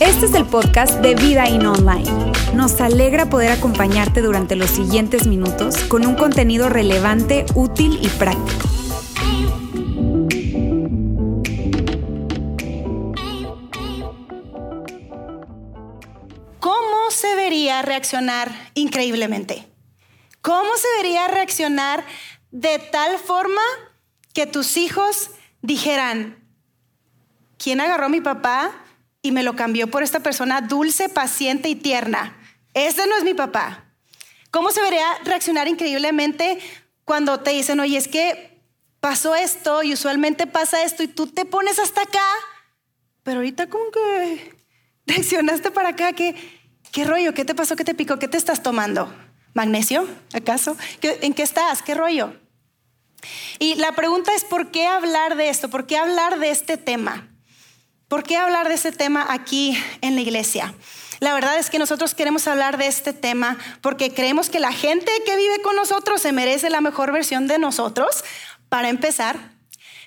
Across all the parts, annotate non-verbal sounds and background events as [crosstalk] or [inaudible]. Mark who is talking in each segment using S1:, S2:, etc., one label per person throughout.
S1: Este es el podcast de Vida In Online. Nos alegra poder acompañarte durante los siguientes minutos con un contenido relevante, útil y práctico.
S2: ¿Cómo se debería reaccionar increíblemente? ¿Cómo se debería reaccionar de tal forma que tus hijos dijeran, ¿quién agarró a mi papá y me lo cambió por esta persona dulce, paciente y tierna? Ese no es mi papá. ¿Cómo se debería reaccionar increíblemente cuando te dicen, oye, es que pasó esto y usualmente pasa esto y tú te pones hasta acá, pero ahorita como que [laughs] reaccionaste para acá, ¿qué, qué rollo? ¿Qué te pasó? ¿Qué te picó? ¿Qué te estás tomando? ¿Magnesio? ¿Acaso? ¿En qué estás? ¿Qué rollo? Y la pregunta es, ¿por qué hablar de esto? ¿Por qué hablar de este tema? ¿Por qué hablar de este tema aquí en la iglesia? La verdad es que nosotros queremos hablar de este tema porque creemos que la gente que vive con nosotros se merece la mejor versión de nosotros, para empezar,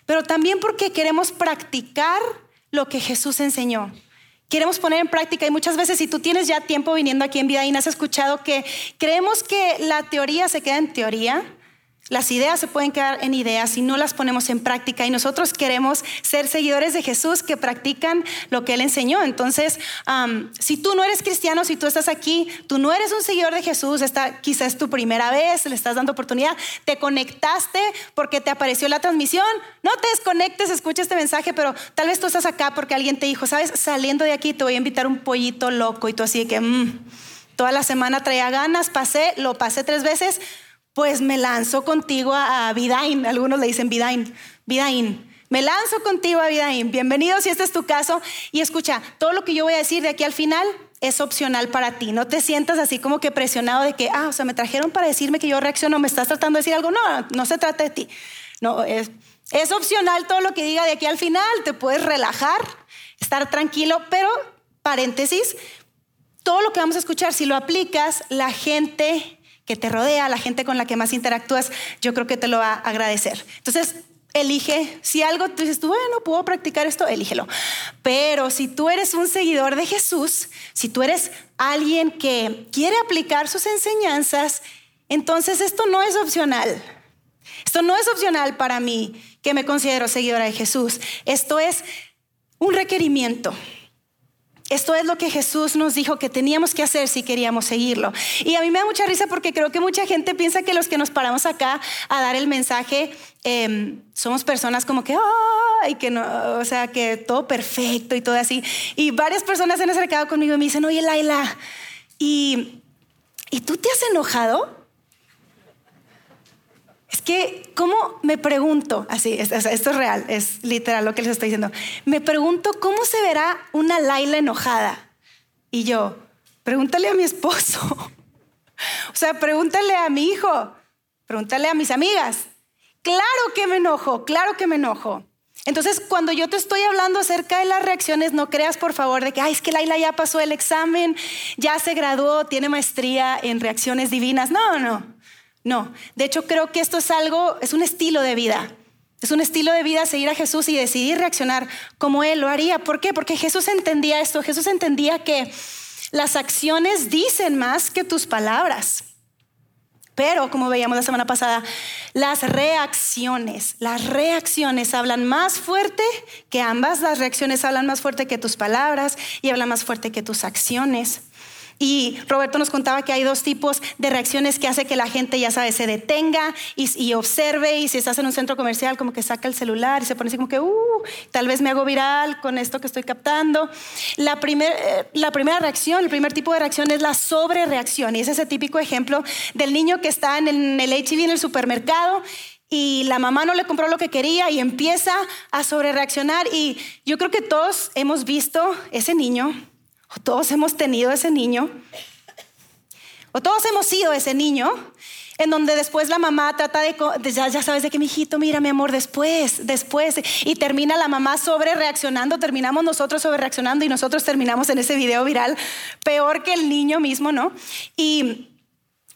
S2: pero también porque queremos practicar lo que Jesús enseñó. Queremos poner en práctica y muchas veces si tú tienes ya tiempo viniendo aquí en Vida y has escuchado que creemos que la teoría se queda en teoría, las ideas se pueden quedar en ideas si no las ponemos en práctica y nosotros queremos ser seguidores de Jesús que practican lo que Él enseñó. Entonces, si tú no eres cristiano, si tú estás aquí, tú no eres un seguidor de Jesús, esta quizás es tu primera vez, le estás dando oportunidad, te conectaste porque te apareció la transmisión, no te desconectes, escucha este mensaje, pero tal vez tú estás acá porque alguien te dijo, sabes, saliendo de aquí te voy a invitar un pollito loco y tú así de que... Mm, toda la semana traía ganas, pasé, lo pasé tres veces, pues me lanzo contigo a, Vidain. Algunos le dicen Vidain. Vidain. Me lanzo contigo a Vidain. Bienvenido si este es tu caso. Y escucha, todo lo que yo voy a decir de aquí al final es opcional para ti. No te sientas así como que presionado de que, ah, o sea, me trajeron para decirme que yo reacciono, me estás tratando de decir algo. No, no se trata de ti. No, es, es opcional todo lo que diga de aquí al final. Te puedes relajar, estar tranquilo, pero paréntesis, todo lo que vamos a escuchar, si lo aplicas, la gente que te rodea, la gente con la que más interactúas, yo creo que te lo va a agradecer. Entonces, elige, si algo tú dices, tú, bueno, puedo practicar esto, elígelo. Pero si tú eres un seguidor de Jesús, si tú eres alguien que quiere aplicar sus enseñanzas, entonces esto no es opcional. Esto no es opcional para mí, que me considero seguidora de Jesús. Esto es un requerimiento. Esto es lo que Jesús nos dijo que teníamos que hacer si queríamos seguirlo. Y a mí me da mucha risa porque creo que mucha gente piensa que los que nos paramos acá a dar el mensaje em, somos personas como que, ay, que no, o sea, que todo perfecto y todo así. Y varias personas se han acercado conmigo y me dicen, oye, Laila, ¿y, ¿y tú te has enojado? Es que, ¿cómo me pregunto? Así, esto es real, es literal lo que les estoy diciendo. Me pregunto cómo se verá una Laila enojada. Y yo, pregúntale a mi esposo. [laughs] O sea, pregúntale a mi hijo, pregúntale a mis amigas. Claro que me enojo, claro que me enojo. Entonces, cuando yo te estoy hablando acerca de las reacciones, no creas por favor de que, ay, es que Laila ya pasó el examen, ya se graduó, tiene maestría en reacciones divinas. No, no. No, de hecho creo que esto es algo, es un estilo de vida. Es un estilo de vida seguir a Jesús y decidir reaccionar como Él lo haría. ¿Por qué? Porque Jesús entendía esto. Jesús entendía que las acciones dicen más que tus palabras. Pero, como veíamos la semana pasada, las reacciones, las reacciones hablan más fuerte que ambas. Las reacciones hablan más fuerte que tus palabras y hablan más fuerte que tus acciones. Y Roberto nos contaba que hay dos tipos de reacciones que hace que la gente, ya sabe, se detenga y, observe. Y si estás en un centro comercial, como que saca el celular y se pone así como que, uh, tal vez me hago viral con esto que estoy captando. La, eh, la primera reacción, el primer tipo de reacción es la sobrereacción. Y es ese típico ejemplo del niño que está en el, en en el supermercado y la mamá no le compró lo que quería y empieza a sobrereaccionar. Y yo creo que todos hemos visto ese niño o todos hemos tenido ese niño. O todos hemos sido ese niño en donde después la mamá trata de, ya, ya, sabes de que mi hijito, mira mi amor, después, después, y termina la mamá sobre reaccionando, terminamos nosotros sobre reaccionando y nosotros terminamos en ese video viral peor que el niño mismo, ¿no? Y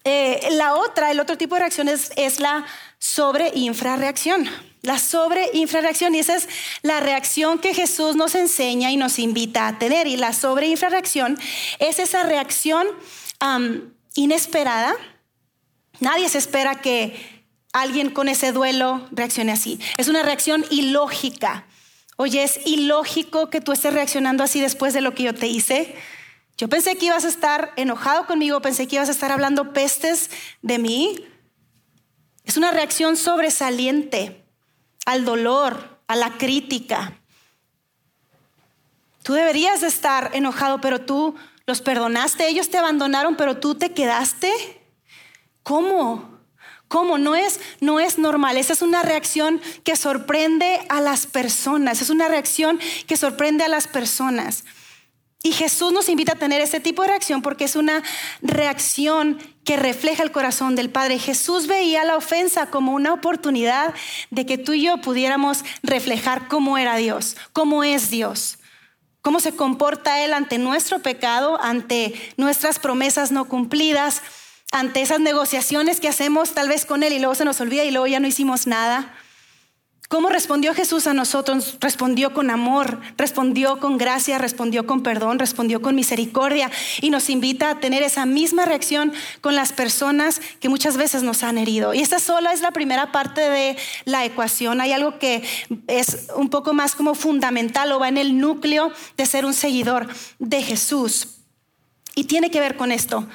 S2: eh, la otra, el otro tipo de reacción es, la sobre infrarreacción. La sobre infrarreacción. Y esa es la reacción que Jesús nos enseña y nos invita a tener. Y la sobre infrarreacción es esa reacción inesperada. Nadie se espera que alguien con ese duelo reaccione así. Es una reacción ilógica. Oye, es ilógico que tú estés reaccionando así después de lo que yo te hice. Yo pensé que ibas a estar enojado conmigo, pensé que ibas a estar hablando pestes de mí. Es una reacción sobresaliente al dolor, a la crítica. Tú deberías de estar enojado, pero tú los perdonaste, ellos te abandonaron, pero tú te quedaste. ¿Cómo? ¿Cómo? No es, no es normal. Esa es una reacción que sorprende a las personas. Es una reacción que sorprende a las personas. Y Jesús nos invita a tener ese tipo de reacción porque es una reacción que refleja el corazón del Padre. Jesús veía la ofensa como una oportunidad de que tú y yo pudiéramos reflejar cómo era Dios, cómo es Dios, cómo se comporta Él ante nuestro pecado, ante nuestras promesas no cumplidas, ante esas negociaciones que hacemos tal vez con Él y luego se nos olvida y luego ya no hicimos nada. ¿Cómo respondió Jesús a nosotros? Respondió con amor, respondió con gracia, respondió con perdón, respondió con misericordia y nos invita a tener esa misma reacción con las personas que muchas veces nos han herido. Y esta sola es la primera parte de la ecuación. Hay algo que es un poco más como fundamental o va en el núcleo de ser un seguidor de Jesús. Y tiene que ver con esto.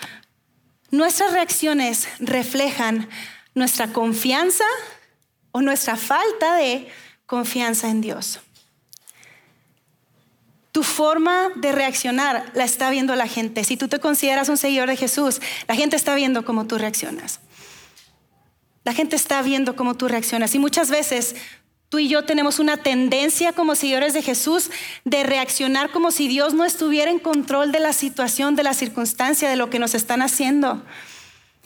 S2: Nuestras reacciones reflejan nuestra confianza o nuestra falta de confianza en Dios. Tu forma de reaccionar la está viendo la gente. Si tú te consideras un seguidor de Jesús, la gente está viendo cómo tú reaccionas. La gente está viendo cómo tú reaccionas. Y muchas veces tú y yo tenemos una tendencia como seguidores de Jesús de reaccionar como si Dios no estuviera en control de la situación, de la circunstancia, de lo que nos están haciendo.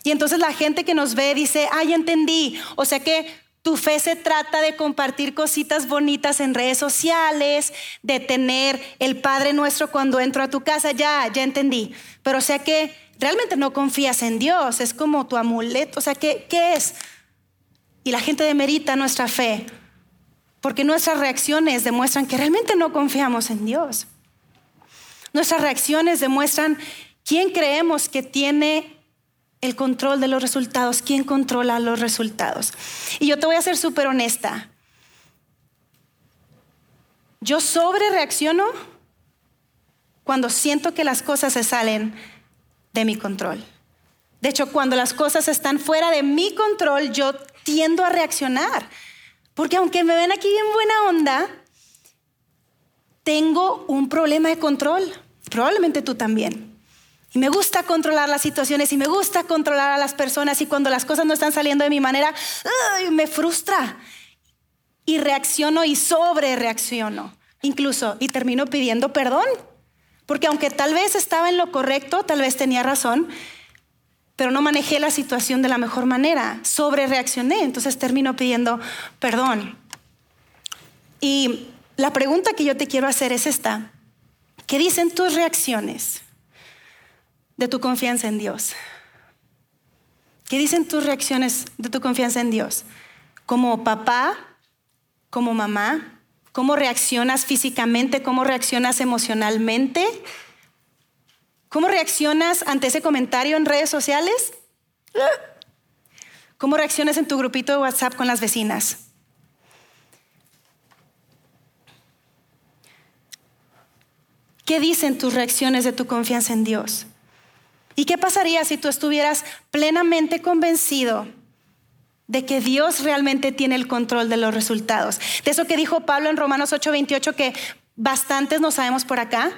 S2: Y entonces la gente que nos ve dice, ay, entendí. O sea que tu fe se trata de compartir cositas bonitas en redes sociales, de tener el Padre Nuestro cuando entro a tu casa, ya, ya entendí. Pero o sea que realmente no confías en Dios, es como tu amuleto, o sea, ¿qué, qué es? Y la gente demerita nuestra fe, porque nuestras reacciones demuestran que realmente no confiamos en Dios. Nuestras reacciones demuestran quién creemos que tiene el control de los resultados, quién controla los resultados. Y yo te voy a ser súper honesta. Yo sobre reacciono cuando siento que las cosas se salen de mi control. De hecho, cuando las cosas están fuera de mi control, yo tiendo a reaccionar. Porque aunque me ven aquí en buena onda, tengo un problema de control. Probablemente tú también. Y me gusta controlar las situaciones y me gusta controlar a las personas y cuando las cosas no están saliendo de mi manera, me frustra. Y reacciono y sobre reacciono. Incluso, y termino pidiendo perdón. Porque aunque tal vez estaba en lo correcto, tal vez tenía razón, pero no manejé la situación de la mejor manera. Sobre reaccioné, entonces termino pidiendo perdón. Y la pregunta que yo te quiero hacer es esta. ¿Qué dicen tus reacciones? De tu confianza en Dios? ¿Qué dicen tus reacciones de tu confianza en Dios? Como papá, como mamá, ¿cómo reaccionas físicamente? ¿Cómo reaccionas emocionalmente? ¿Cómo reaccionas ante ese comentario en redes sociales? ¿Cómo reaccionas en tu grupito de WhatsApp con las vecinas? ¿Qué dicen tus reacciones de tu confianza en Dios? ¿Y qué pasaría si tú estuvieras plenamente convencido de que Dios realmente tiene el control de los resultados? De eso que dijo Pablo en Romanos 8:28, que bastantes no sabemos por acá,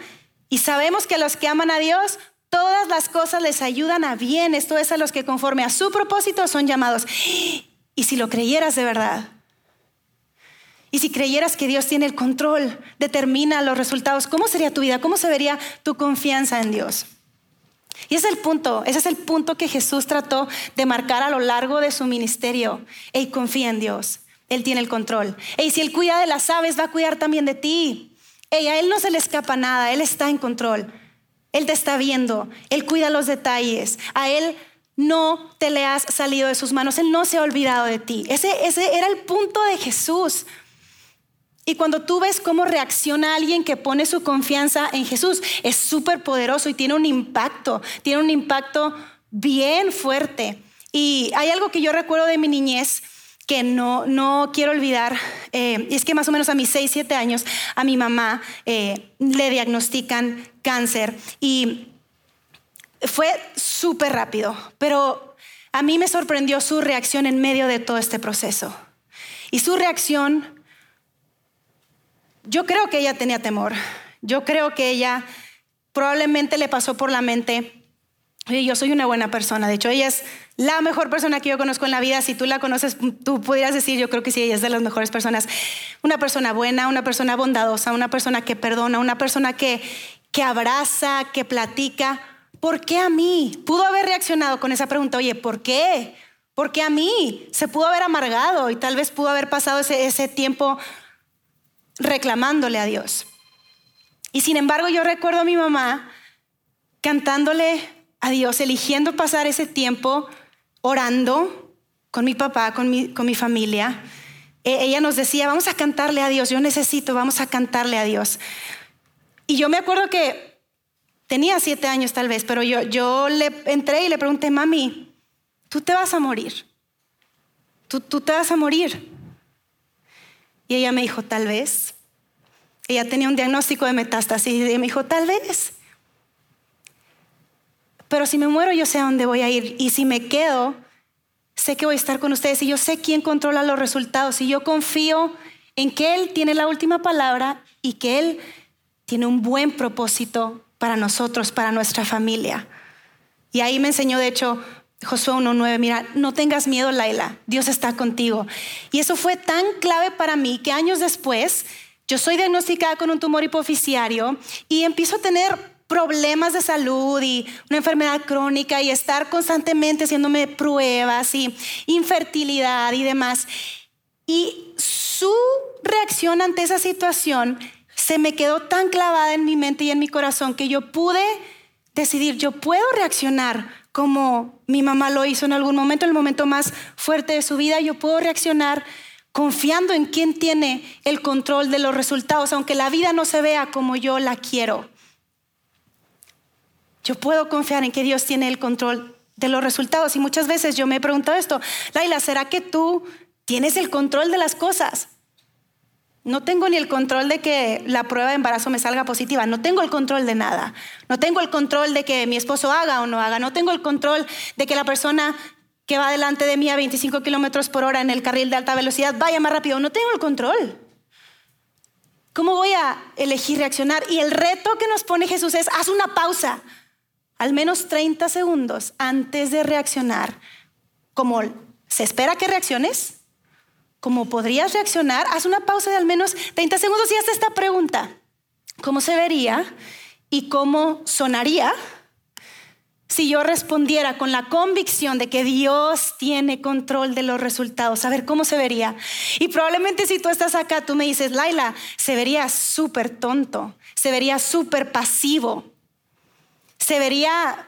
S2: y sabemos que los que aman a Dios, todas las cosas les ayudan a bien, esto es a los que conforme a su propósito son llamados. Y si lo creyeras de verdad, y si creyeras que Dios tiene el control, determina los resultados, ¿cómo sería tu vida? ¿Cómo se vería tu confianza en Dios? Y ese es el punto, ese es el punto que Jesús trató de marcar a lo largo de su ministerio. Ey, confía en Dios, Él tiene el control. Ey, si Él cuida de las aves, va a cuidar también de ti. Ey, a Él no se le escapa nada, Él está en control. Él te está viendo, Él cuida los detalles, a Él no te le has salido de sus manos, Él no se ha olvidado de ti. Ese, ese era el punto de Jesús. Y cuando tú ves cómo reacciona alguien que pone su confianza en Jesús, es súper poderoso y tiene un impacto, tiene un impacto bien fuerte. Y hay algo que yo recuerdo de mi niñez que no, no quiero olvidar, eh, es que más o menos a mis 6, 7 años a mi mamá eh, le diagnostican cáncer y fue súper rápido, pero a mí me sorprendió su reacción en medio de todo este proceso. Y su reacción yo creo que ella tenía temor. Yo creo que ella probablemente le pasó por la mente, oye, yo soy una buena persona. De hecho, ella es la mejor persona que yo conozco en la vida. Si tú la conoces, tú pudieras decir, yo creo que sí, ella es de las mejores personas. Una persona buena, una persona bondadosa, una persona que perdona, una persona que, que abraza, que platica. ¿Por qué a mí? Pudo haber reaccionado con esa pregunta, oye, ¿por qué? ¿Por qué a mí? Se pudo haber amargado y tal vez pudo haber pasado ese, ese tiempo reclamándole a Dios. Y sin embargo yo recuerdo a mi mamá cantándole a Dios, eligiendo pasar ese tiempo orando con mi papá, con mi, con mi familia. E, ella nos decía, vamos a cantarle a Dios, yo necesito, vamos a cantarle a Dios. Y yo me acuerdo que tenía siete años tal vez, pero yo, yo le entré y le pregunté, mami, tú te vas a morir. Tú, tú te vas a morir. Y ella me dijo, tal vez. Ella tenía un diagnóstico de metástasis y me dijo, tal vez. Pero si me muero, yo sé a dónde voy a ir. Y si me quedo, sé que voy a estar con ustedes y yo sé quién controla los resultados. Y yo confío en que Él tiene la última palabra y que Él tiene un buen propósito para nosotros, para nuestra familia. Y ahí me enseñó, de hecho, Josué 1.9, mira, no tengas miedo, Laila, Dios está contigo. Y eso fue tan clave para mí que años después yo soy diagnosticada con un tumor hipoficiario y empiezo a tener problemas de salud y una enfermedad crónica y estar constantemente haciéndome pruebas y infertilidad y demás. Y su reacción ante esa situación se me quedó tan clavada en mi mente y en mi corazón que yo pude decidir, yo puedo reaccionar como mi mamá lo hizo en algún momento, en el momento más fuerte de su vida, yo puedo reaccionar confiando en quien tiene el control de los resultados, aunque la vida no se vea como yo la quiero. Yo puedo confiar en que Dios tiene el control de los resultados. Y muchas veces yo me he preguntado esto, Laila, ¿será que tú tienes el control de las cosas? No tengo ni el control de que la prueba de embarazo me salga positiva. No tengo el control de nada. No tengo el control de que mi esposo haga o no haga. No tengo el control de que la persona que va delante de mí a 25 kilómetros por hora en el carril de alta velocidad vaya más rápido. No tengo el control. ¿Cómo voy a elegir reaccionar? Y el reto que nos pone Jesús es, haz una pausa, al menos 30 segundos antes de reaccionar. Como se espera que reacciones, ¿Cómo podrías reaccionar, haz una pausa de al menos 30 segundos y haz esta pregunta. ¿Cómo se vería y cómo sonaría si yo respondiera con la convicción de que Dios tiene control de los resultados? A ver, ¿cómo se vería? Y probablemente si tú estás acá, tú me dices, Laila, se vería súper tonto, se vería súper pasivo, se vería,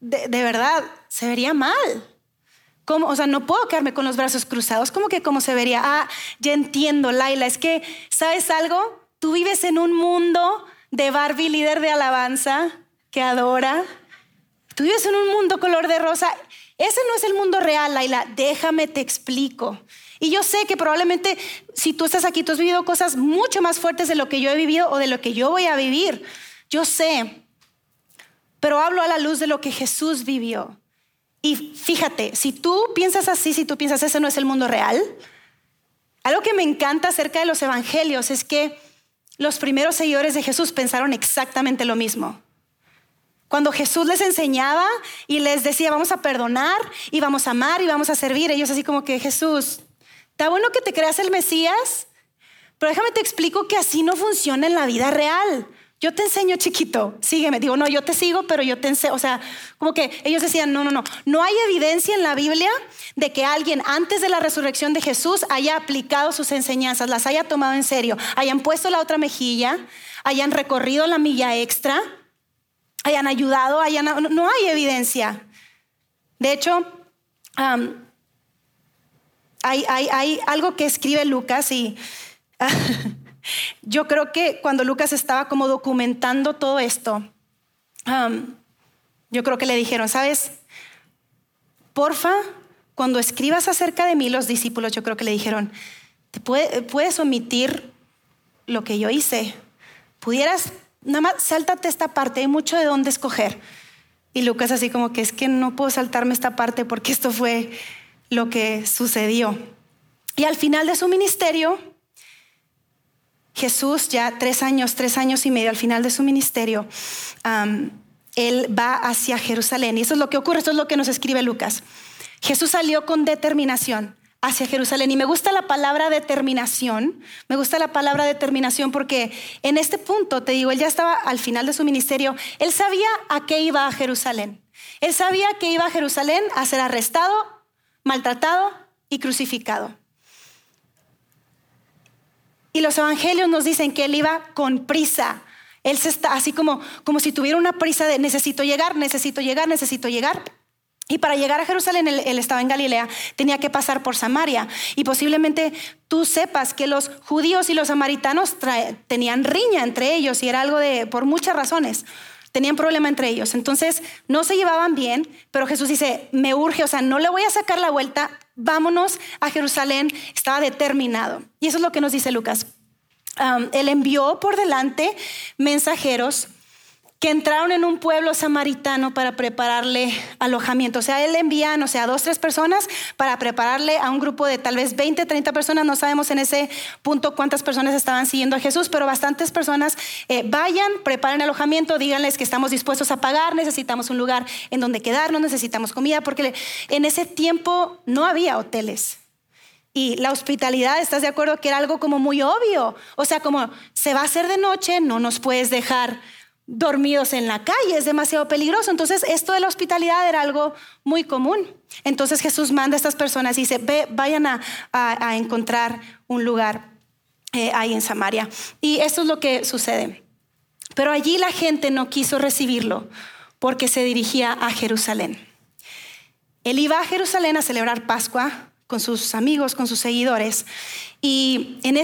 S2: de, de verdad, se vería mal. O sea, no puedo quedarme con los brazos cruzados. ¿Cómo que cómo se vería? Ah, ya entiendo, Laila. Es que, ¿sabes algo? Tú vives en un mundo de Barbie, líder de alabanza, que adora. Tú vives en un mundo color de rosa. Ese no es el mundo real, Laila. Déjame te explico. Y yo sé que probablemente si tú estás aquí, tú has vivido cosas mucho más fuertes de lo que yo he vivido o de lo que yo voy a vivir. Yo sé. Pero hablo a la luz de lo que Jesús vivió. Y fíjate, si tú piensas así, si tú piensas ese no es el mundo real, algo que me encanta acerca de los evangelios es que los primeros seguidores de Jesús pensaron exactamente lo mismo. Cuando Jesús les enseñaba y les decía, vamos a perdonar y vamos a amar y vamos a servir, ellos así como que Jesús, está bueno que te creas el Mesías, pero déjame te explico que así no funciona en la vida real. Yo te enseño chiquito, sígueme. Digo, no, yo te sigo, pero yo te enseño. O sea, como que ellos decían, no, no, no. No hay evidencia en la Biblia de que alguien antes de la resurrección de Jesús haya aplicado sus enseñanzas, las haya tomado en serio, hayan puesto la otra mejilla, hayan recorrido la milla extra, hayan ayudado, hayan... No hay evidencia. De hecho, hay, algo que escribe Lucas y [laughs] yo creo que cuando Lucas estaba como documentando todo esto, yo creo que le dijeron, ¿sabes? Porfa, cuando escribas acerca de mí, los discípulos, yo creo que le dijeron, ¿te puedes omitir lo que yo hice? Pudieras, nada más, sáltate esta parte, hay mucho de dónde escoger. Y Lucas así como que es que no puedo saltarme esta parte porque esto fue lo que sucedió. Y al final de su ministerio, Jesús, ya tres años, tres años y medio al final de su ministerio, él va hacia Jerusalén. Y eso es lo que ocurre, esto es lo que nos escribe Lucas. Jesús salió con determinación hacia Jerusalén. Y me gusta la palabra determinación, me gusta la palabra determinación porque en este punto, te digo, él ya estaba al final de su ministerio, él sabía a qué iba a Jerusalén. Él sabía que iba a Jerusalén a ser arrestado, maltratado y crucificado. Y los evangelios nos dicen que él iba con prisa. Él se está así como, como si tuviera una prisa de necesito llegar, necesito llegar, necesito llegar. Y para llegar a Jerusalén, él, estaba en Galilea, tenía que pasar por Samaria. Y posiblemente tú sepas que los judíos y los samaritanos tenían riña entre ellos y era algo de, por muchas razones, tenían problema entre ellos. Entonces no se llevaban bien, pero Jesús dice, me urge, o sea, no le voy a sacar la vuelta, vámonos a Jerusalén, estaba determinado. Y eso es lo que nos dice Lucas. él envió por delante mensajeros que entraron en un pueblo samaritano para prepararle alojamiento. O sea, él envía, no sé, a dos, tres personas para prepararle a un grupo de tal vez 20, 30 personas. No sabemos en ese punto cuántas personas estaban siguiendo a Jesús, pero bastantes personas eh, vayan, preparen alojamiento, díganles que estamos dispuestos a pagar, necesitamos un lugar en donde quedarnos, necesitamos comida, porque en ese tiempo no había hoteles. Y la hospitalidad, ¿estás de acuerdo que era algo como muy obvio? O sea, como se va a hacer de noche, no nos puedes dejar dormidos en la calle, es demasiado peligroso. Entonces, esto de la hospitalidad era algo muy común. Entonces Jesús manda a estas personas y dice, Ve, vayan a, encontrar un lugar eh, ahí en Samaria. Y esto es lo que sucede. Pero allí la gente no quiso recibirlo porque se dirigía a Jerusalén. Él iba a Jerusalén a celebrar Pascua con sus amigos, con sus seguidores. Y en,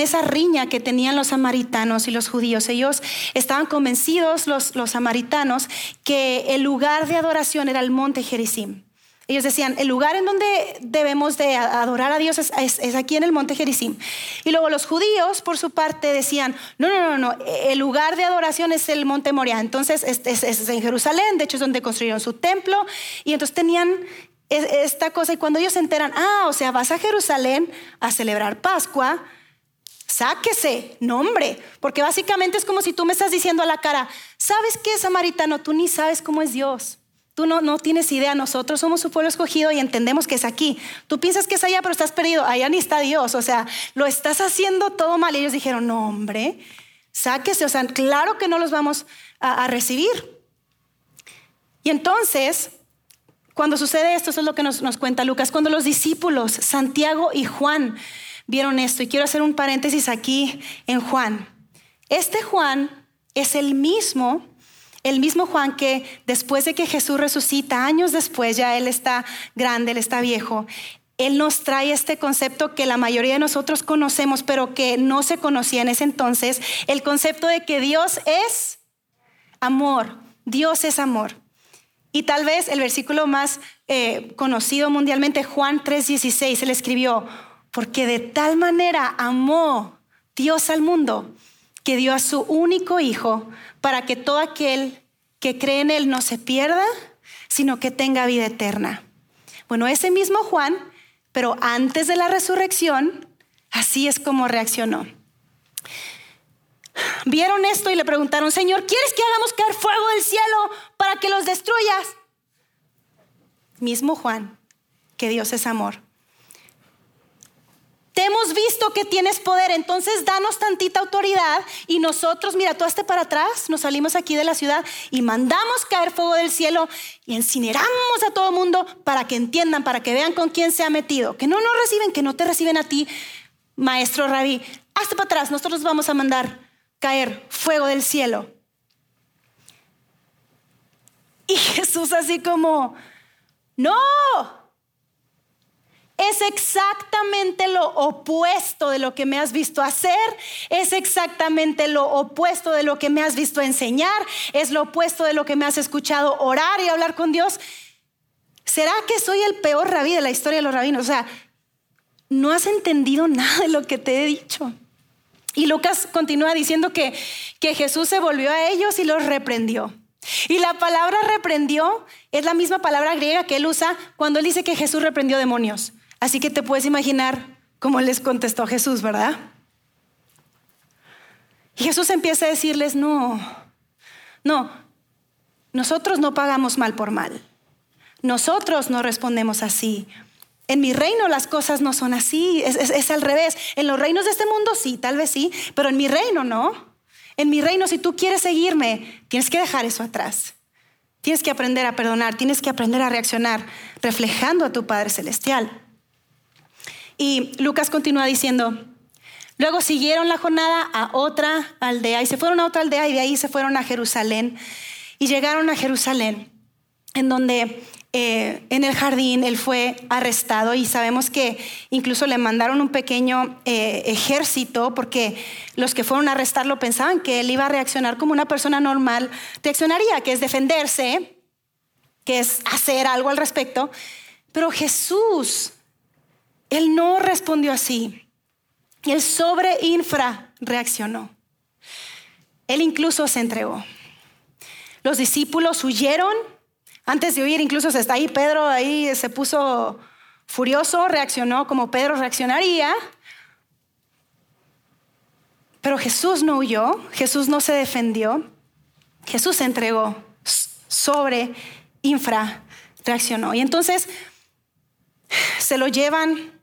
S2: esa riña que tenían los samaritanos y los judíos, ellos estaban convencidos, los, samaritanos, que el lugar de adoración era el monte Gerizim. Ellos decían, el lugar en donde debemos de adorar a Dios es, aquí en el monte Gerizim. Y luego los judíos, por su parte, decían, no, no, no, no, el lugar de adoración es el monte Moria. Entonces es, es, en Jerusalén, de hecho es donde construyeron su templo. Y entonces tenían esta cosa y cuando ellos se enteran, ah, o sea, vas a Jerusalén a celebrar Pascua, sáquese, nombre, porque básicamente es como si tú me estás diciendo a la cara, ¿sabes qué, samaritano? Tú ni sabes cómo es Dios. Tú no, no tienes idea, nosotros somos su pueblo escogido y entendemos que es aquí. Tú piensas que es allá, pero estás perdido. Allá ni está Dios. O sea, lo estás haciendo todo mal. Y ellos dijeron, no, hombre, sáquese. O sea, claro que no los vamos a, a recibir. Y entonces cuando sucede esto, eso es lo que nos, cuenta Lucas, cuando los discípulos, Santiago y Juan, vieron esto, y quiero hacer un paréntesis aquí en Juan. Este Juan es el mismo, el mismo Juan que después de que Jesús resucita, años después, ya él está grande, él está viejo, él nos trae este concepto que la mayoría de nosotros conocemos, pero que no se conocía en ese entonces, el concepto de que Dios es amor, Dios es amor. Y tal vez el versículo más eh, conocido mundialmente, Juan 3:16, él escribió, porque de tal manera amó Dios al mundo que dio a su único Hijo para que todo aquel que cree en Él no se pierda, sino que tenga vida eterna. Bueno, ese mismo Juan, pero antes de la resurrección, así es como reaccionó. Vieron esto y le preguntaron, Señor, ¿quieres que hagamos caer fuego del cielo para que los destruyas? Mismo Juan, que Dios es amor. Te hemos visto que tienes poder, entonces danos tantita autoridad y nosotros, mira, tú hazte para atrás, nos salimos aquí de la ciudad y mandamos caer fuego del cielo y incineramos a todo el mundo para que entiendan, para que vean con quién se ha metido, que no nos reciben, que no te reciben a ti, maestro rabí. Hazte para atrás, nosotros vamos a mandar caer fuego del cielo. Y Jesús así como, No, es exactamente lo opuesto de lo que me has visto hacer, es exactamente lo opuesto de lo que me has visto enseñar, es lo opuesto de lo que me has escuchado orar y hablar con Dios. ¿Será que soy el peor rabí de la historia de los rabinos? O sea, no has entendido nada de lo que te he dicho. Y Lucas continúa diciendo que, que Jesús se volvió a ellos y los reprendió. Y la palabra reprendió es la misma palabra griega que él usa cuando él dice que Jesús reprendió demonios. Así que te puedes imaginar cómo les contestó Jesús, ¿verdad? Y Jesús empieza a decirles, no, no, nosotros no pagamos mal por mal. Nosotros no respondemos así. En mi reino las cosas no son así, es, al revés. En los reinos de este mundo sí, tal vez sí, pero en mi reino no. En mi reino, si tú quieres seguirme, tienes que dejar eso atrás. Tienes que aprender a perdonar, tienes que aprender a reaccionar reflejando a tu Padre Celestial. Y Lucas continúa diciendo, luego siguieron la jornada a otra aldea y se fueron a otra aldea y de ahí se fueron a Jerusalén y llegaron a Jerusalén, en donde eh, en el jardín él fue arrestado y sabemos que incluso le mandaron un pequeño eh, ejército porque los que fueron a arrestarlo pensaban que él iba a reaccionar como una persona normal reaccionaría, que es defenderse, que es hacer algo al respecto. Pero Jesús él no respondió así. Él sobre infra reaccionó. Él incluso se entregó. Los discípulos huyeron. Antes de huir, incluso está ahí Pedro, ahí se puso furioso, reaccionó como Pedro reaccionaría. Pero Jesús no huyó, Jesús no se defendió, Jesús se entregó, sobre infra reaccionó. Y entonces se lo llevan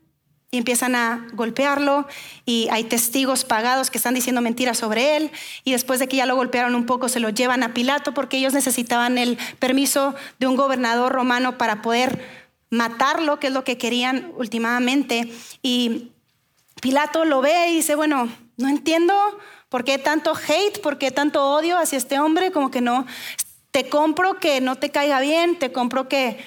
S2: y empiezan a golpearlo y hay testigos pagados que están diciendo mentiras sobre él y después de que ya lo golpearon un poco se lo llevan a Pilato porque ellos necesitaban el permiso de un gobernador romano para poder matarlo, que es lo que querían últimamente. Y Pilato lo ve y dice, bueno, no entiendo por qué tanto hate, por qué tanto odio hacia este hombre, como que no, te compro que no te caiga bien, te compro que,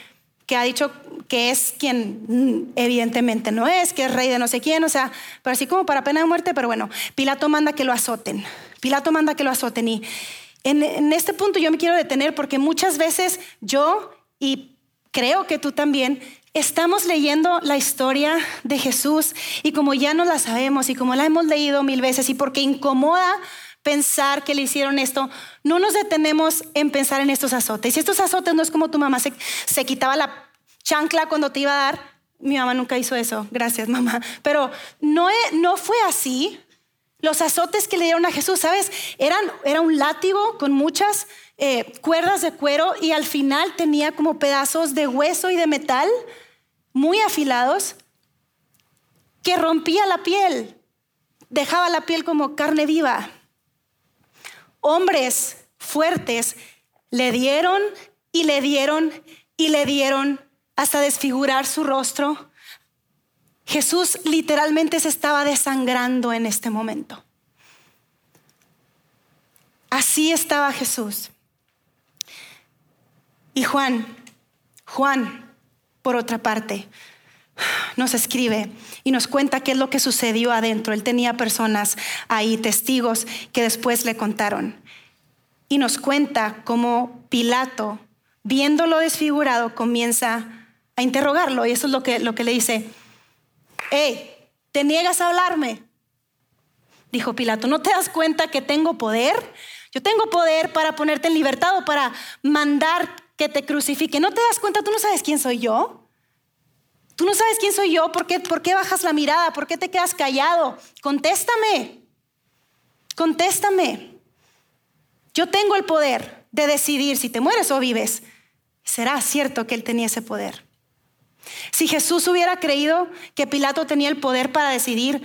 S2: que ha dicho que es quien mm, evidentemente no es, que es rey de no sé quién, o sea, pero así como para pena de muerte, pero bueno, Pilato manda que lo azoten, Pilato manda que lo azoten. Y en, en este punto yo me quiero detener porque muchas veces yo y creo que tú también Estamos leyendo la historia de Jesús y como ya no la sabemos y como la hemos leído mil veces y porque incomoda pensar que le hicieron esto, no nos detenemos en pensar en estos azotes. Y estos azotes no es como tu mamá se, se quitaba la chancla cuando te iba a dar. Mi mamá nunca hizo eso, gracias mamá. Pero no, no fue así. Los azotes que le dieron a Jesús, ¿sabes? Eran, era un látigo con muchas eh, cuerdas de cuero y al final tenía como pedazos de hueso y de metal muy afilados que rompía la piel, dejaba la piel como carne viva. Hombres fuertes le dieron y le dieron y le dieron hasta desfigurar su rostro. Jesús literalmente se estaba desangrando en este momento. Así estaba Jesús. Y Juan, Juan, por otra parte, nos escribe y nos cuenta qué es lo que sucedió adentro. Él tenía personas ahí, testigos, que después le contaron. Y nos cuenta cómo Pilato, viéndolo desfigurado, comienza a interrogarlo. Y eso es lo que, lo que le dice, hey, ¿te niegas a hablarme? Dijo Pilato, ¿no te das cuenta que tengo poder? Yo tengo poder para ponerte en libertad o para mandar que te crucifique. ¿No te das cuenta? ¿Tú no sabes quién soy yo? ¿Tú no sabes quién soy yo? ¿Por qué, ¿Por qué bajas la mirada? ¿Por qué te quedas callado? Contéstame. Contéstame. Yo tengo el poder de decidir si te mueres o vives. Será cierto que él tenía ese poder. Si Jesús hubiera creído que Pilato tenía el poder para decidir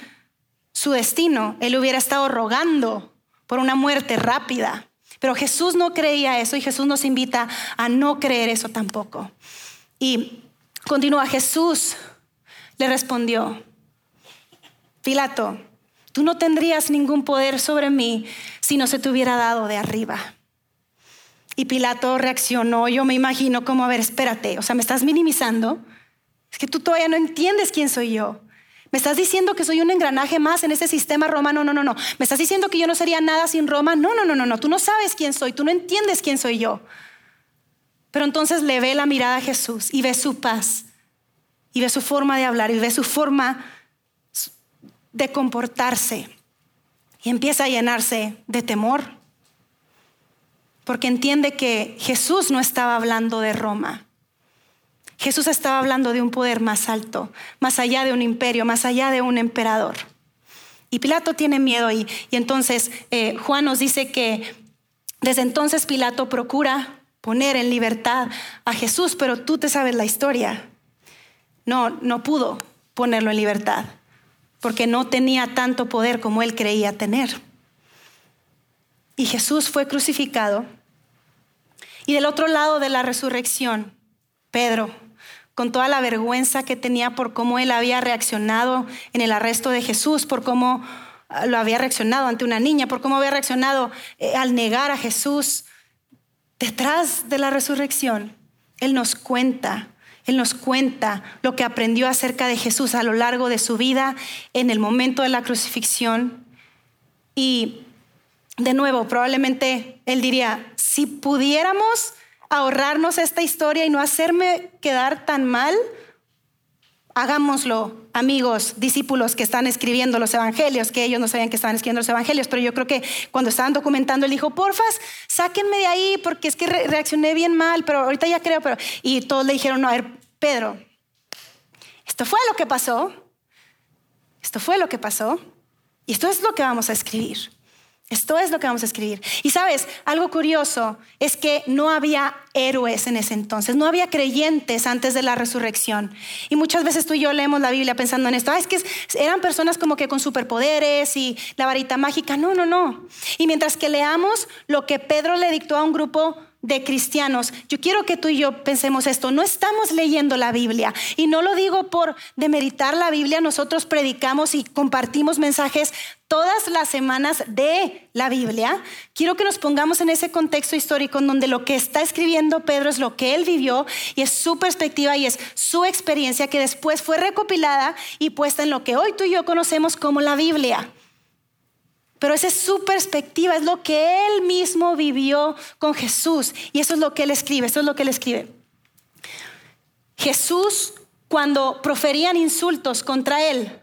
S2: su destino, él hubiera estado rogando por una muerte rápida. Pero Jesús no creía eso y Jesús nos invita a no creer eso tampoco. Y continúa, Jesús le respondió, Pilato, tú no tendrías ningún poder sobre mí si no se te hubiera dado de arriba. Y Pilato reaccionó, yo me imagino como, a ver, espérate, o sea, me estás minimizando. Es que tú todavía no entiendes quién soy yo. ¿Me estás diciendo que soy un engranaje más en ese sistema romano? No, no, no. ¿Me estás diciendo que yo no sería nada sin Roma? No, no, no, no, no. Tú no sabes quién soy, tú no entiendes quién soy yo. Pero entonces le ve la mirada a Jesús y ve su paz, y ve su forma de hablar, y ve su forma de comportarse. Y empieza a llenarse de temor, porque entiende que Jesús no estaba hablando de Roma. Jesús estaba hablando de un poder más alto, más allá de un imperio, más allá de un emperador. Y Pilato tiene miedo y, y entonces eh, Juan nos dice que desde entonces Pilato procura poner en libertad a Jesús, pero tú te sabes la historia. No, no pudo ponerlo en libertad porque no tenía tanto poder como él creía tener. Y Jesús fue crucificado. Y del otro lado de la resurrección, Pedro, con toda la vergüenza que tenía por cómo él había reaccionado en el arresto de Jesús, por cómo lo había reaccionado ante una niña, por cómo había reaccionado eh, al negar a Jesús, detrás de la resurrección, Él nos cuenta él nos cuenta lo que aprendió acerca de Jesús a lo largo de su vida en el momento de la crucifixión. Y de nuevo, probablemente Él diría, si pudiéramos ahorrarnos esta historia y no hacerme quedar tan mal, hagámoslo, amigos, discípulos que están escribiendo los evangelios, que ellos no sabían que estaban escribiendo los evangelios, pero yo creo que cuando estaban documentando, él dijo, porfas, sáquenme de ahí porque es que reaccioné bien mal, pero ahorita ya creo, pero... Y todos le dijeron, no, a ver, Pedro, esto fue lo que pasó, esto fue lo que pasó, y esto es lo que vamos a escribir. Esto es lo que vamos a escribir. Y sabes, algo curioso es que no había héroes en ese entonces, no había creyentes antes de la resurrección. Y muchas veces tú y yo leemos la Biblia pensando en esto, es que eran personas como que con superpoderes y la varita mágica. No, no, no. Y mientras que leamos lo que Pedro le dictó a un grupo de cristianos, yo quiero que tú y yo pensemos esto, no estamos leyendo la Biblia y no lo digo por demeritar la Biblia, nosotros predicamos y compartimos mensajes todas las semanas de la Biblia. Quiero que nos pongamos en ese contexto histórico en donde lo que está escribiendo Pedro es lo que él vivió y es su perspectiva y es su experiencia que después fue recopilada y puesta en lo que hoy tú y yo conocemos como la Biblia. Pero esa es su perspectiva, es lo que él mismo vivió con Jesús. Y eso es lo que él escribe, eso es lo que él escribe. Jesús, cuando proferían insultos contra él,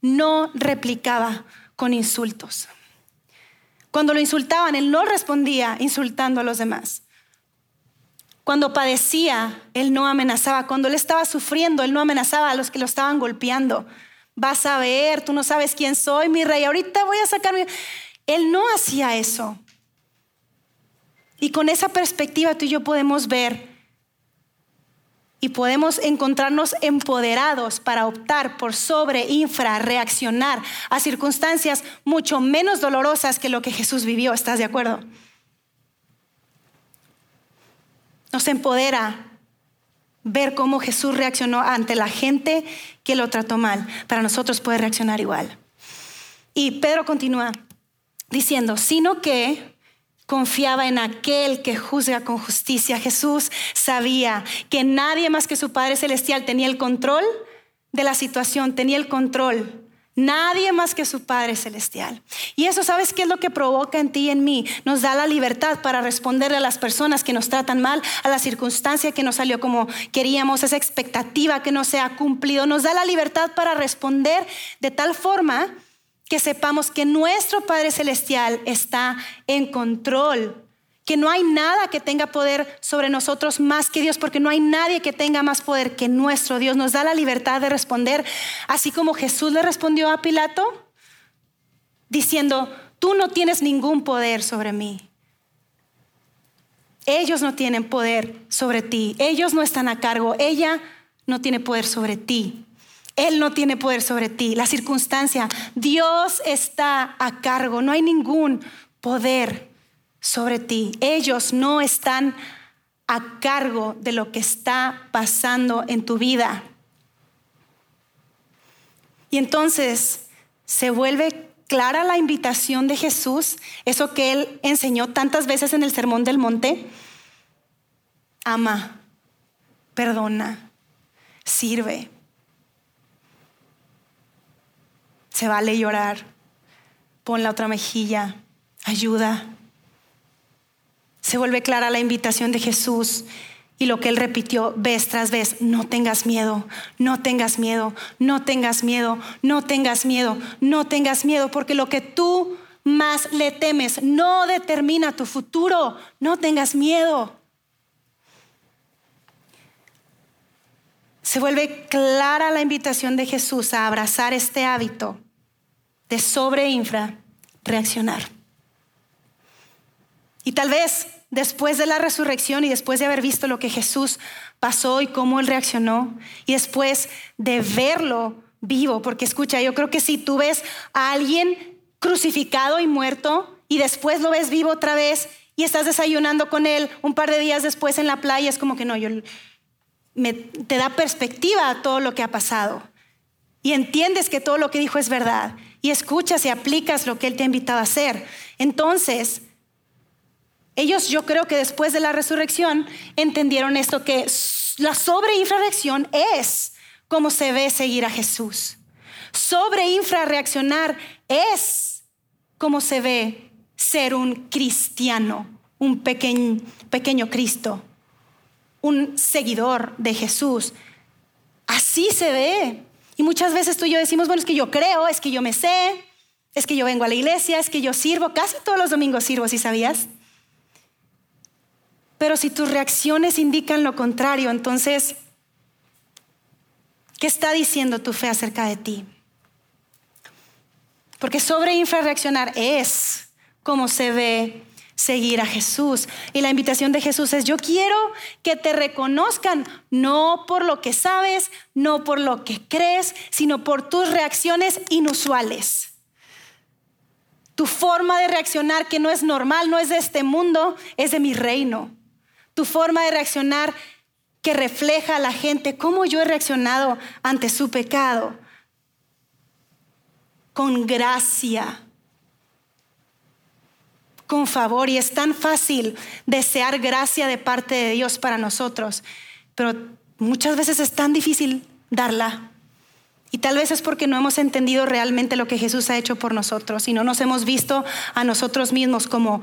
S2: no replicaba con insultos. Cuando lo insultaban, él no respondía insultando a los demás. Cuando padecía, él no amenazaba. Cuando él estaba sufriendo, él no amenazaba a los que lo estaban golpeando vas a ver, tú no sabes quién soy, mi rey, ahorita voy a sacar mi... Él no hacía eso. Y con esa perspectiva tú y yo podemos ver y podemos encontrarnos empoderados para optar por sobre, infra, reaccionar a circunstancias mucho menos dolorosas que lo que Jesús vivió. ¿Estás de acuerdo? Nos empodera ver cómo Jesús reaccionó ante la gente que lo trató mal, para nosotros puede reaccionar igual. Y Pedro continúa diciendo, sino que confiaba en aquel que juzga con justicia. Jesús sabía que nadie más que su Padre Celestial tenía el control de la situación, tenía el control Nadie más que su Padre Celestial. Y eso, ¿sabes qué es lo que provoca en ti y en mí? Nos da la libertad para responderle a las personas que nos tratan mal, a la circunstancia que no salió como queríamos, esa expectativa que no se ha cumplido. Nos da la libertad para responder de tal forma que sepamos que nuestro Padre Celestial está en control que no hay nada que tenga poder sobre nosotros más que Dios, porque no hay nadie que tenga más poder que nuestro Dios. Nos da la libertad de responder, así como Jesús le respondió a Pilato, diciendo, tú no tienes ningún poder sobre mí. Ellos no tienen poder sobre ti, ellos no están a cargo, ella no tiene poder sobre ti. Él no tiene poder sobre ti. La circunstancia, Dios está a cargo. No hay ningún poder sobre ti. Ellos no están a cargo de lo que está pasando en tu vida. Y entonces se vuelve clara la invitación de Jesús, eso que él enseñó tantas veces en el Sermón del Monte, ama, perdona, sirve. Se vale llorar. Pon la otra mejilla. Ayuda. Se vuelve clara la invitación de Jesús y lo que él repitió vez tras vez, no tengas miedo, no tengas miedo, no tengas miedo, no tengas miedo, no tengas miedo, porque lo que tú más le temes no determina tu futuro, no tengas miedo. Se vuelve clara la invitación de Jesús a abrazar este hábito de sobre infra reaccionar. Y tal vez después de la resurrección y después de haber visto lo que Jesús pasó y cómo él reaccionó, y después de verlo vivo, porque escucha, yo creo que si tú ves a alguien crucificado y muerto y después lo ves vivo otra vez y estás desayunando con él un par de días después en la playa, es como que no, te da perspectiva a todo lo que ha pasado y entiendes que todo lo que dijo es verdad y escuchas y aplicas lo que él te ha invitado a hacer. Entonces, ellos yo creo que después de la resurrección entendieron esto, que la sobreinfrarreacción es como se ve seguir a Jesús. Sobreinfrarreaccionar es como se ve ser un cristiano, un pequeño, pequeño Cristo, un seguidor de Jesús. Así se ve. Y muchas veces tú y yo decimos, bueno, es que yo creo, es que yo me sé, es que yo vengo a la iglesia, es que yo sirvo, casi todos los domingos sirvo, si sabías? Pero si tus reacciones indican lo contrario, entonces, ¿qué está diciendo tu fe acerca de ti? Porque sobre infrarreaccionar es como se ve seguir a Jesús. Y la invitación de Jesús es, yo quiero que te reconozcan, no por lo que sabes, no por lo que crees, sino por tus reacciones inusuales. Tu forma de reaccionar que no es normal, no es de este mundo, es de mi reino tu forma de reaccionar que refleja a la gente cómo yo he reaccionado ante su pecado. Con gracia, con favor. Y es tan fácil desear gracia de parte de Dios para nosotros, pero muchas veces es tan difícil darla. Y tal vez es porque no hemos entendido realmente lo que Jesús ha hecho por nosotros y no nos hemos visto a nosotros mismos como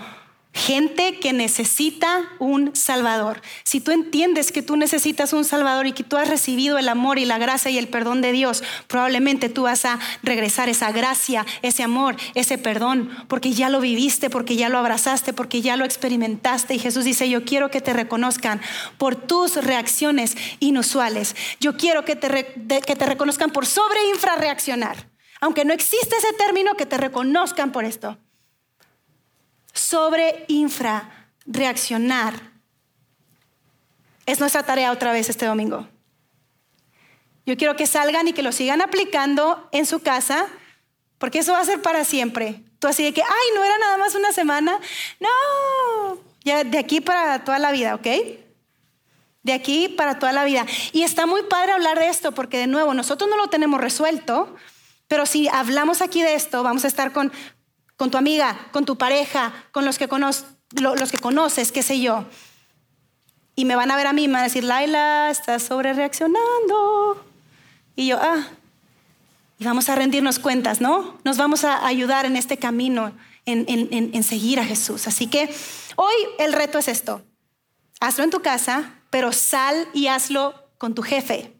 S2: Gente que necesita un Salvador. Si tú entiendes que tú necesitas un Salvador y que tú has recibido el amor y la gracia y el perdón de Dios, probablemente tú vas a regresar esa gracia, ese amor, ese perdón, porque ya lo viviste, porque ya lo abrazaste, porque ya lo experimentaste. Y Jesús dice, yo quiero que te reconozcan por tus reacciones inusuales. Yo quiero que te, que te reconozcan por sobre infrarreaccionar. Aunque no existe ese término, que te reconozcan por esto sobre infra reaccionar. Es nuestra tarea otra vez este domingo. Yo quiero que salgan y que lo sigan aplicando en su casa, porque eso va a ser para siempre. Tú así de que, ay, no era nada más una semana. No, ya de aquí para toda la vida, ¿ok? De aquí para toda la vida. Y está muy padre hablar de esto, porque de nuevo, nosotros no lo tenemos resuelto, pero si hablamos aquí de esto, vamos a estar con con tu amiga, con tu pareja, con los que, conoces, qué sé yo. Y me van a ver a mí y me van a decir, Laila, estás sobre reaccionando. Y yo, ah, y vamos a rendirnos cuentas, ¿no? Nos vamos a ayudar en este camino, en, en seguir a Jesús. Así que hoy el reto es esto. Hazlo en tu casa, pero sal y hazlo con tu jefe,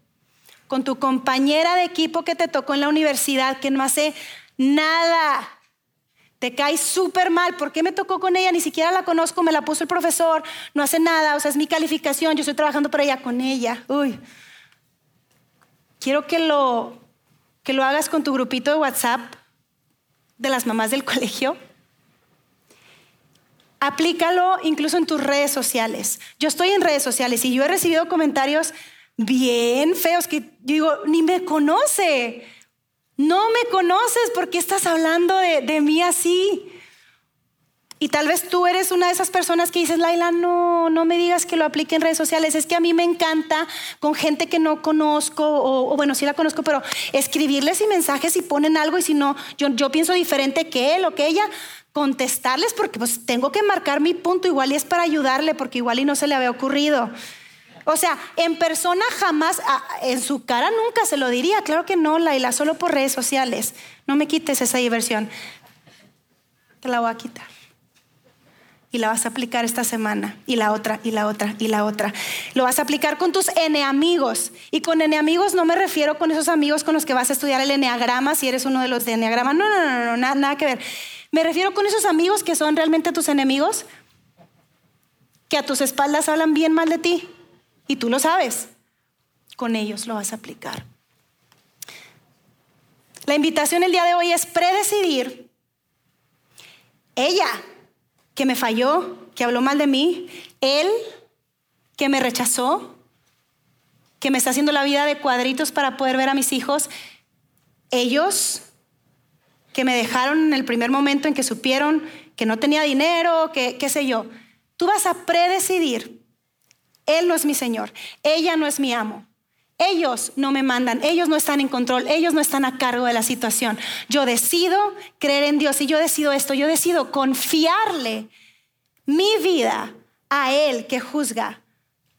S2: con tu compañera de equipo que te tocó en la universidad, que no hace nada te cae súper mal. ¿Por qué me tocó con ella? Ni siquiera la conozco, me la puso el profesor, no hace nada, o sea, es mi calificación, yo estoy trabajando para ella con ella. Uy. Quiero que lo, que lo hagas con tu grupito de WhatsApp de las mamás del [laughs] colegio. Aplícalo incluso en tus redes sociales. Yo estoy en redes sociales y yo he recibido comentarios bien feos que yo digo, ni me conoce no me conoces, ¿por qué estás hablando de, mí así? Y tal vez tú eres una de esas personas que dices, Laila, no, no me digas que lo aplique en redes sociales. Es que a mí me encanta con gente que no conozco, o, bueno, sí la conozco, pero escribirles y mensajes y ponen algo y si no, yo, yo pienso diferente que él o que ella. contestarles porque pues tengo que marcar mi punto igual y es para ayudarle porque igual y no se le había ocurrido. O sea, en persona jamás, en su cara nunca se lo diría, claro que no, Laila, solo por redes sociales. No me quites esa diversión. Te la voy a quitar y la vas a aplicar esta semana y la otra y la otra y la otra. Lo vas a aplicar con tus eneamigos. Y con eneamigos no me refiero con esos amigos con los que vas a estudiar el eneagrama si eres uno de los de eneagrama. No, no, no, no, nada que ver. Me refiero con esos amigos que son realmente tus enemigos, que a tus espaldas hablan bien mal de ti y tú lo sabes. Con ellos lo vas a aplicar. La invitación el día de hoy es predecidir. Ella que me falló, que habló mal de mí, él que me rechazó, que me está haciendo la vida de cuadritos para poder ver a mis hijos, ellos que me dejaron en el primer momento en que supieron que no tenía dinero, que qué sé yo. Tú vas a predecidir. Él no es mi Señor, ella no es mi amo. Ellos no me mandan, ellos no están en control, ellos no están a cargo de la situación. Yo decido creer en Dios y yo decido esto, yo decido confiarle mi vida a Él que juzga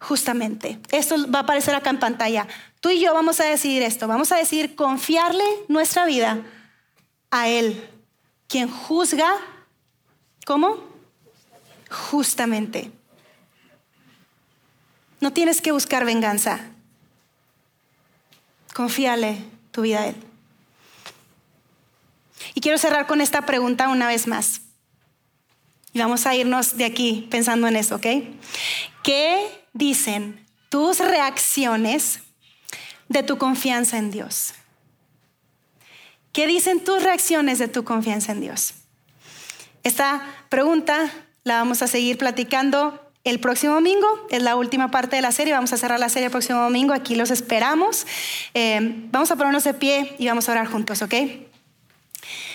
S2: justamente. Esto va a aparecer acá en pantalla. Tú y yo vamos a decidir esto, vamos a decidir confiarle nuestra vida a Él, quien juzga, ¿cómo? Justamente. No tienes que buscar venganza. Confíale tu vida a Él. Y quiero cerrar con esta pregunta una vez más. Y vamos a irnos de aquí pensando en eso, ¿ok? ¿Qué dicen tus reacciones de tu confianza en Dios? ¿Qué dicen tus reacciones de tu confianza en Dios? Esta pregunta la vamos a seguir platicando el próximo domingo es la última parte de la serie. Vamos a cerrar la serie el próximo domingo. Aquí los esperamos. Eh, vamos a ponernos de pie y vamos a orar juntos, ¿ok?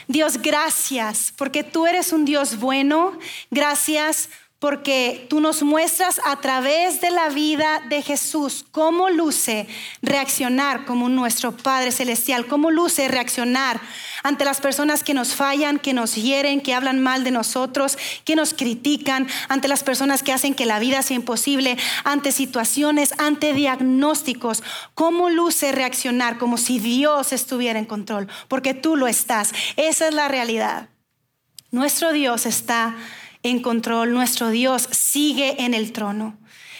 S2: Dios, gracias porque tú eres un Dios bueno. Gracias porque tú nos muestras a través de la vida de Jesús cómo luce reaccionar como nuestro Padre Celestial, cómo luce reaccionar ante las personas que nos fallan, que nos hieren, que hablan mal de nosotros, que nos critican, ante las personas que hacen que la vida sea imposible, ante situaciones, ante diagnósticos, cómo luce reaccionar como si Dios estuviera en control, porque tú lo estás. Esa es la realidad. Nuestro Dios está en control, nuestro Dios sigue en el trono.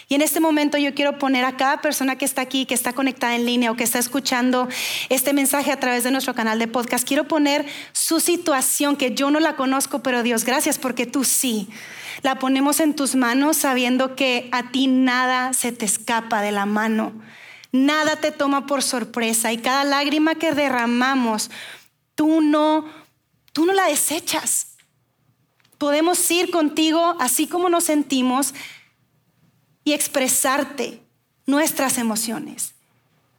S2: Y en este momento yo quiero poner a cada persona que está aquí, que está conectada en línea o que está escuchando este mensaje a través de nuestro canal de podcast, quiero poner su situación que yo no la conozco, pero Dios, gracias porque tú sí. La ponemos en tus manos sabiendo que a ti nada se te escapa de la mano. Nada te toma por sorpresa y cada lágrima que derramamos, tú no, tú no la desechas podemos ir contigo así como nos sentimos y expresarte nuestras emociones.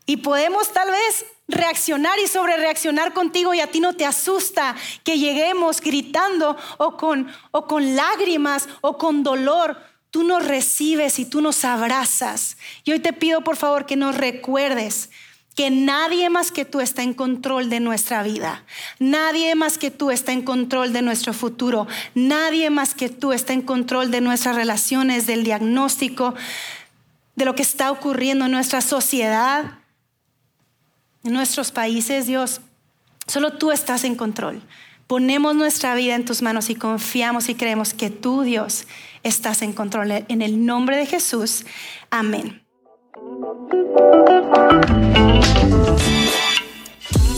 S2: Y podemos tal vez reaccionar y sobre reaccionar contigo y a ti no te asusta que lleguemos gritando o con, o con lágrimas o con dolor. Tú nos recibes y tú nos abrazas. Y hoy te pido por favor que nos recuerdes que nadie más que tú está en control de nuestra vida. Nadie más que tú está en control de nuestro futuro. Nadie más que tú está en control de nuestras relaciones, del diagnóstico, de lo que está ocurriendo en nuestra sociedad, en nuestros países, Dios. Solo tú estás en control. Ponemos nuestra vida en tus manos y confiamos y creemos que tú, Dios, estás en control. En el nombre de Jesús. Amén.